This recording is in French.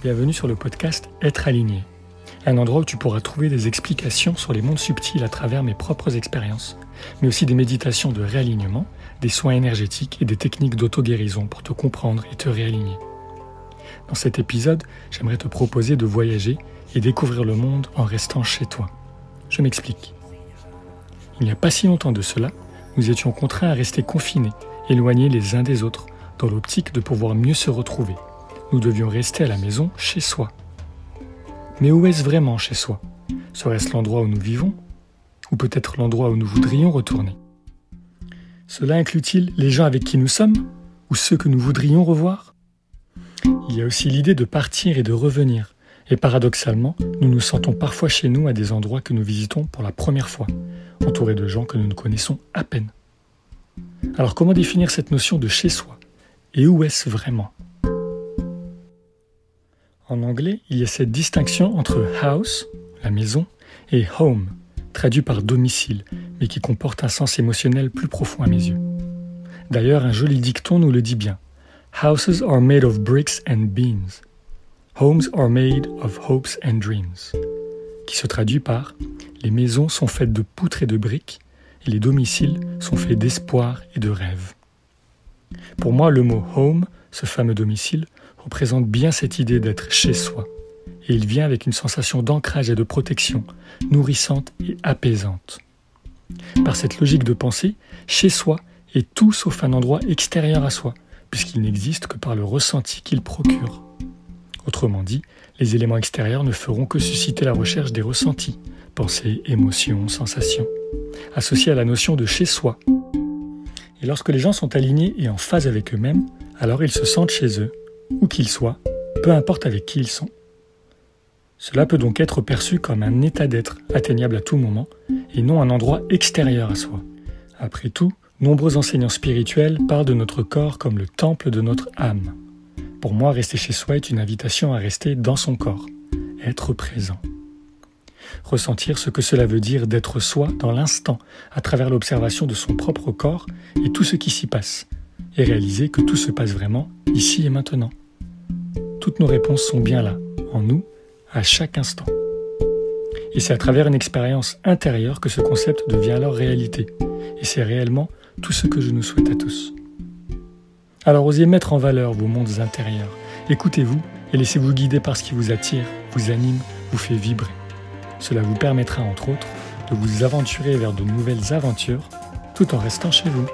bienvenue sur le podcast Être aligné, un endroit où tu pourras trouver des explications sur les mondes subtils à travers mes propres expériences, mais aussi des méditations de réalignement, des soins énergétiques et des techniques d'auto-guérison pour te comprendre et te réaligner. Dans cet épisode, j'aimerais te proposer de voyager et découvrir le monde en restant chez toi. Je m'explique. Il n'y a pas si longtemps de cela, nous étions contraints à rester confinés, éloignés les uns des autres, dans l'optique de pouvoir mieux se retrouver nous devions rester à la maison chez soi. Mais où est-ce vraiment chez soi? Serait-ce l'endroit où nous vivons? Ou peut-être l'endroit où nous voudrions retourner? Cela inclut-il les gens avec qui nous sommes? Ou ceux que nous voudrions revoir? Il y a aussi l'idée de partir et de revenir. Et paradoxalement, nous nous sentons parfois chez nous à des endroits que nous visitons pour la première fois, entourés de gens que nous ne connaissons à peine. Alors comment définir cette notion de chez soi? Et où est-ce vraiment? En anglais, il y a cette distinction entre house, la maison, et home, traduit par domicile, mais qui comporte un sens émotionnel plus profond à mes yeux. D'ailleurs, un joli dicton nous le dit bien. Houses are made of bricks and beans. Homes are made of hopes and dreams. Qui se traduit par Les maisons sont faites de poutres et de briques, et les domiciles sont faits d'espoir et de rêves. Pour moi, le mot home, ce fameux domicile, représente bien cette idée d'être chez soi, et il vient avec une sensation d'ancrage et de protection, nourrissante et apaisante. Par cette logique de pensée, chez soi est tout sauf un endroit extérieur à soi, puisqu'il n'existe que par le ressenti qu'il procure. Autrement dit, les éléments extérieurs ne feront que susciter la recherche des ressentis, pensées, émotions, sensations, associés à la notion de chez soi. Et lorsque les gens sont alignés et en phase avec eux-mêmes, alors ils se sentent chez eux, où qu'ils soient, peu importe avec qui ils sont. Cela peut donc être perçu comme un état d'être atteignable à tout moment et non un endroit extérieur à soi. Après tout, nombreux enseignants spirituels parlent de notre corps comme le temple de notre âme. Pour moi, rester chez soi est une invitation à rester dans son corps, être présent. Ressentir ce que cela veut dire d'être soi dans l'instant, à travers l'observation de son propre corps et tout ce qui s'y passe, et réaliser que tout se passe vraiment ici et maintenant. Toutes nos réponses sont bien là, en nous, à chaque instant. Et c'est à travers une expérience intérieure que ce concept devient alors réalité. Et c'est réellement tout ce que je nous souhaite à tous. Alors osez mettre en valeur vos mondes intérieurs. Écoutez-vous et laissez-vous guider par ce qui vous attire, vous anime, vous fait vibrer. Cela vous permettra entre autres de vous aventurer vers de nouvelles aventures tout en restant chez vous.